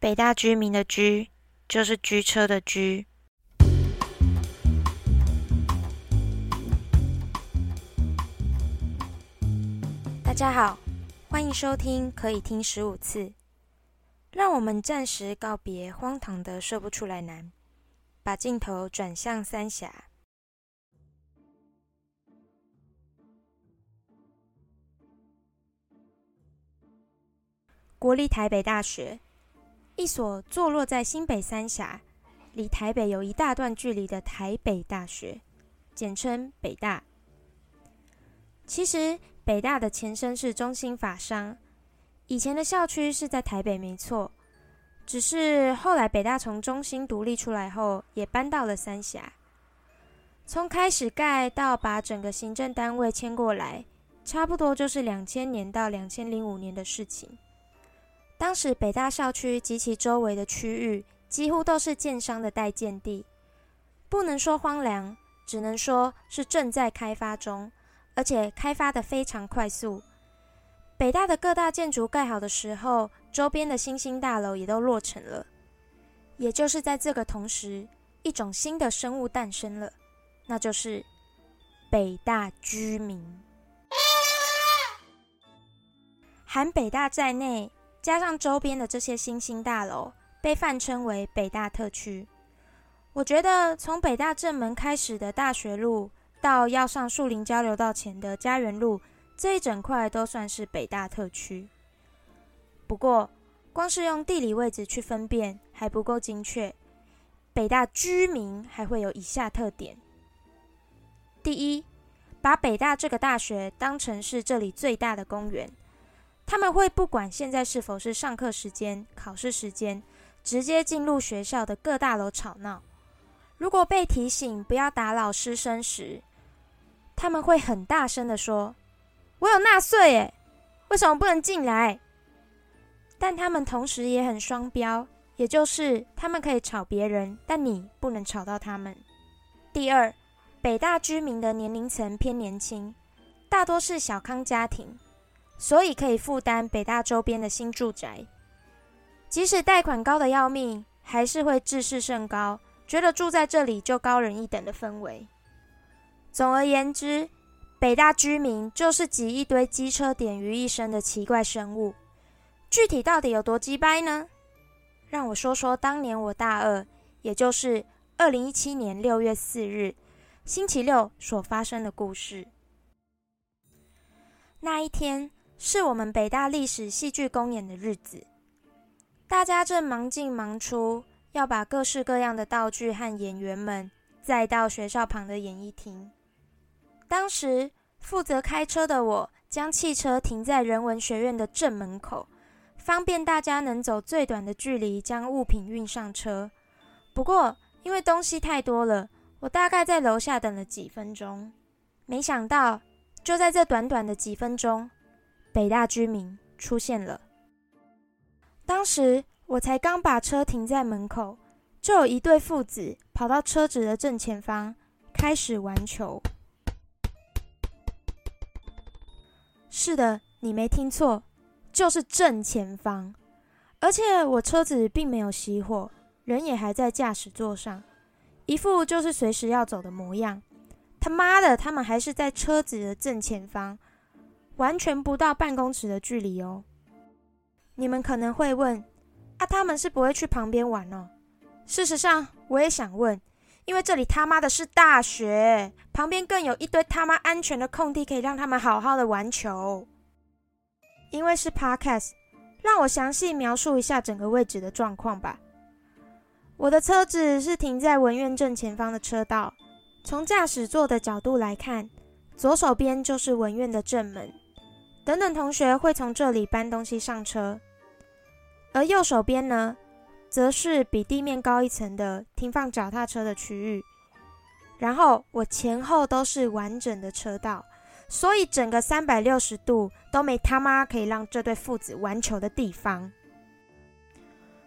北大居民的居就是居车的居。大家好，欢迎收听可以听十五次。让我们暂时告别荒唐的说不出来难，把镜头转向三峡。国立台北大学，一所坐落在新北三峡、离台北有一大段距离的台北大学，简称北大。其实，北大的前身是中兴法商，以前的校区是在台北，没错。只是后来北大从中兴独立出来后，也搬到了三峡。从开始盖到把整个行政单位迁过来，差不多就是两千年到两千零五年的事情。当时北大校区及其周围的区域几乎都是建商的待建地，不能说荒凉，只能说是正在开发中，而且开发的非常快速。北大的各大建筑盖好的时候，周边的新兴大楼也都落成了。也就是在这个同时，一种新的生物诞生了，那就是北大居民，含北大在内。加上周边的这些新兴大楼，被泛称为北大特区。我觉得从北大正门开始的大学路，到要上树林交流道前的家园路，这一整块都算是北大特区。不过，光是用地理位置去分辨还不够精确。北大居民还会有以下特点：第一，把北大这个大学当成是这里最大的公园。他们会不管现在是否是上课时间、考试时间，直接进入学校的各大楼吵闹。如果被提醒不要打扰师生时，他们会很大声的说：“我有纳税耶，为什么不能进来？”但他们同时也很双标，也就是他们可以吵别人，但你不能吵到他们。第二，北大居民的年龄层偏年轻，大多是小康家庭。所以可以负担北大周边的新住宅，即使贷款高的要命，还是会自视甚高，觉得住在这里就高人一等的氛围。总而言之，北大居民就是集一堆机车点于一身的奇怪生物。具体到底有多鸡掰呢？让我说说当年我大二，也就是二零一七年六月四日星期六所发生的故事。那一天。是我们北大历史戏剧公演的日子，大家正忙进忙出，要把各式各样的道具和演员们载到学校旁的演艺厅。当时负责开车的我，将汽车停在人文学院的正门口，方便大家能走最短的距离将物品运上车。不过因为东西太多了，我大概在楼下等了几分钟，没想到就在这短短的几分钟。北大居民出现了。当时我才刚把车停在门口，就有一对父子跑到车子的正前方，开始玩球。是的，你没听错，就是正前方。而且我车子并没有熄火，人也还在驾驶座上，一副就是随时要走的模样。他妈的，他们还是在车子的正前方。完全不到半公尺的距离哦。你们可能会问：啊，他们是不会去旁边玩哦？事实上，我也想问，因为这里他妈的是大学，旁边更有一堆他妈安全的空地，可以让他们好好的玩球。因为是 Podcast，让我详细描述一下整个位置的状况吧。我的车子是停在文苑正前方的车道，从驾驶座的角度来看，左手边就是文苑的正门。等等，同学会从这里搬东西上车，而右手边呢，则是比地面高一层的停放脚踏车的区域。然后我前后都是完整的车道，所以整个三百六十度都没他妈可以让这对父子玩球的地方。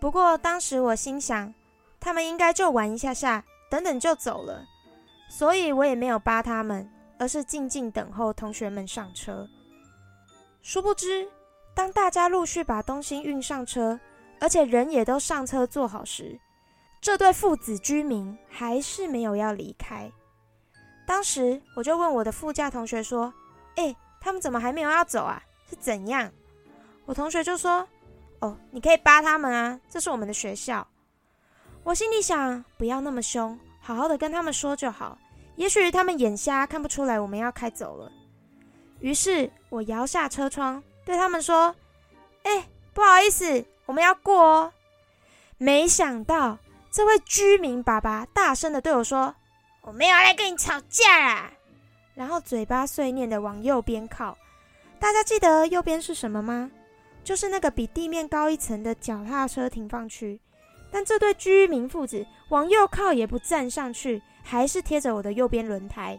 不过当时我心想，他们应该就玩一下下，等等就走了，所以我也没有扒他们，而是静静等候同学们上车。殊不知，当大家陆续把东西运上车，而且人也都上车坐好时，这对父子居民还是没有要离开。当时我就问我的副驾同学说：“哎，他们怎么还没有要走啊？是怎样？”我同学就说：“哦，你可以扒他们啊，这是我们的学校。”我心里想：不要那么凶，好好的跟他们说就好。也许他们眼瞎看不出来我们要开走了。于是我摇下车窗对他们说：“哎，不好意思，我们要过哦。”没想到这位居民爸爸大声的对我说。我没有来跟你吵架啊！然后嘴巴碎念的往右边靠。大家记得右边是什么吗？就是那个比地面高一层的脚踏车停放区。但这对居民父子往右靠也不站上去，还是贴着我的右边轮胎。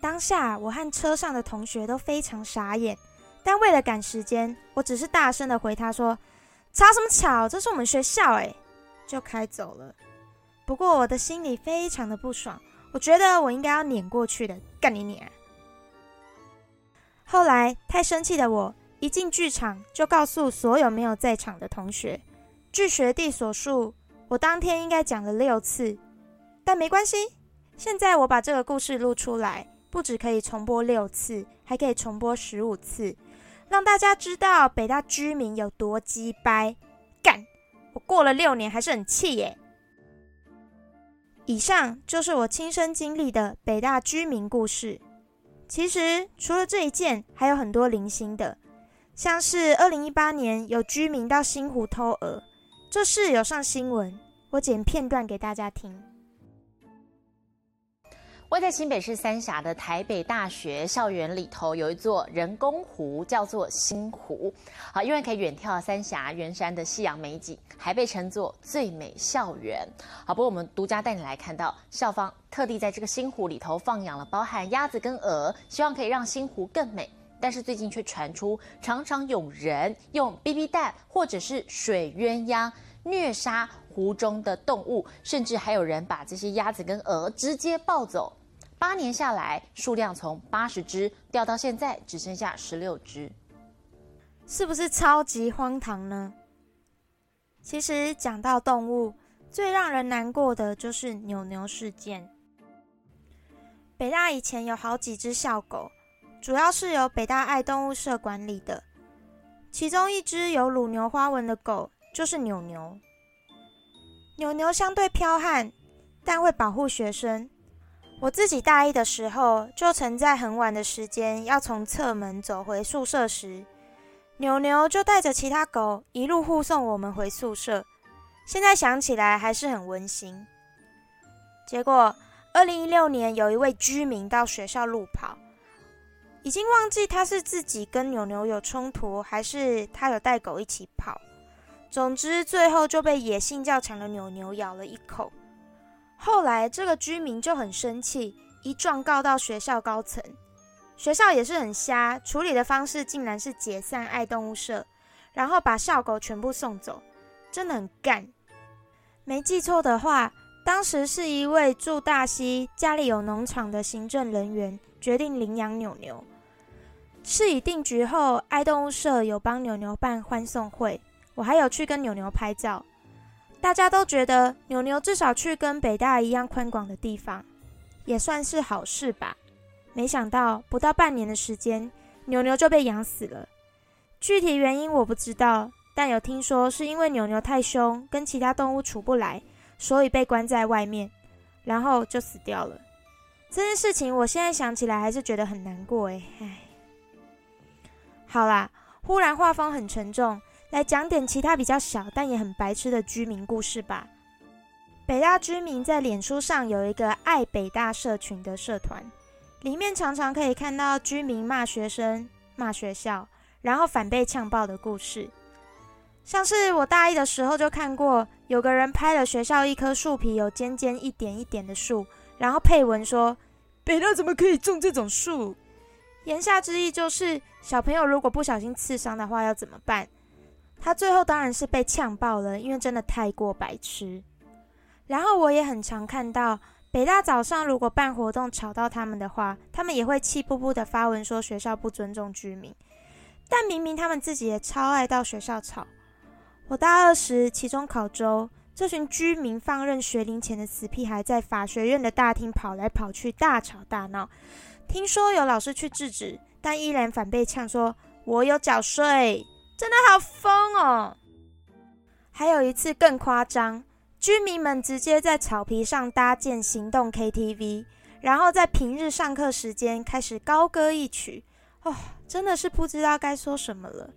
当下我和车上的同学都非常傻眼，但为了赶时间，我只是大声的回他说：“吵什么吵？这是我们学校哎！”就开走了。不过我的心里非常的不爽，我觉得我应该要撵过去的，干你撵！后来太生气的我一进剧场就告诉所有没有在场的同学，据学弟所述，我当天应该讲了六次，但没关系，现在我把这个故事录出来，不止可以重播六次，还可以重播十五次，让大家知道北大居民有多鸡掰！干！我过了六年还是很气耶！以上就是我亲身经历的北大居民故事。其实除了这一件，还有很多零星的，像是二零一八年有居民到新湖偷鹅，这事有上新闻，我剪片段给大家听。位在新北市三峡的台北大学校园里头，有一座人工湖，叫做新湖。好，因为可以远眺三峡圆山的夕阳美景，还被称作最美校园。好，不过我们独家带你来看到，校方特地在这个新湖里头放养了包含鸭子跟鹅，希望可以让新湖更美。但是最近却传出，常常有人用 BB 弹或者是水鸳鸯虐杀湖中的动物，甚至还有人把这些鸭子跟鹅直接抱走。八年下来，数量从八十只掉到现在只剩下十六只，是不是超级荒唐呢？其实讲到动物，最让人难过的就是牛牛事件。北大以前有好几只校狗，主要是由北大爱动物社管理的，其中一只有乳牛花纹的狗就是牛牛。牛牛相对剽悍，但会保护学生。我自己大一的时候，就曾在很晚的时间要从侧门走回宿舍时，牛牛就带着其他狗一路护送我们回宿舍。现在想起来还是很温馨。结果，二零一六年有一位居民到学校路跑，已经忘记他是自己跟牛牛有冲突，还是他有带狗一起跑。总之，最后就被野性较强的牛牛咬了一口。后来，这个居民就很生气，一状告到学校高层。学校也是很瞎，处理的方式竟然是解散爱动物社，然后把校狗全部送走，真的很干。没记错的话，当时是一位住大溪、家里有农场的行政人员决定领养牛牛。事已定局后，爱动物社有帮牛牛办欢送会，我还有去跟牛牛拍照。大家都觉得牛牛至少去跟北大一样宽广的地方，也算是好事吧。没想到不到半年的时间，牛牛就被养死了。具体原因我不知道，但有听说是因为牛牛太凶，跟其他动物处不来，所以被关在外面，然后就死掉了。这件事情我现在想起来还是觉得很难过诶。唉，好啦，忽然画风很沉重。来讲点其他比较小但也很白痴的居民故事吧。北大居民在脸书上有一个爱北大社群的社团，里面常常可以看到居民骂学生、骂学校，然后反被呛爆的故事。像是我大一的时候就看过，有个人拍了学校一棵树皮有尖尖一点一点的树，然后配文说：“北大怎么可以种这种树？”言下之意就是小朋友如果不小心刺伤的话要怎么办？他最后当然是被呛爆了，因为真的太过白痴。然后我也很常看到北大早上如果办活动吵到他们的话，他们也会气呼呼的发文说学校不尊重居民。但明明他们自己也超爱到学校吵。我大二时期中考周，这群居民放任学龄前的死屁孩在法学院的大厅跑来跑去，大吵大闹。听说有老师去制止，但依然反被呛说：“我有缴税。”真的好疯哦！还有一次更夸张，居民们直接在草皮上搭建行动 KTV，然后在平日上课时间开始高歌一曲。哦，真的是不知道该说什么了。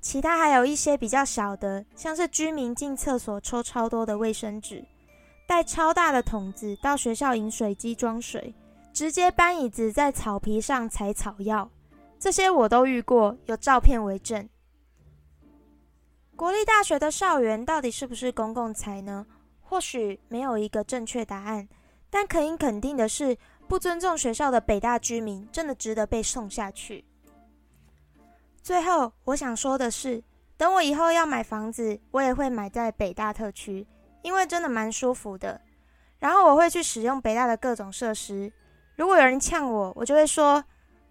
其他还有一些比较小的，像是居民进厕所抽超多的卫生纸，带超大的桶子到学校饮水机装水，直接搬椅子在草皮上采草药，这些我都遇过，有照片为证。国立大学的校园到底是不是公共财呢？或许没有一个正确答案，但可以肯定的是，不尊重学校的北大居民真的值得被送下去。最后，我想说的是，等我以后要买房子，我也会买在北大特区，因为真的蛮舒服的。然后我会去使用北大的各种设施。如果有人呛我，我就会说：“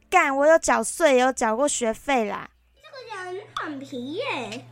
干，我有缴税，有缴过学费啦。”这个人很皮耶。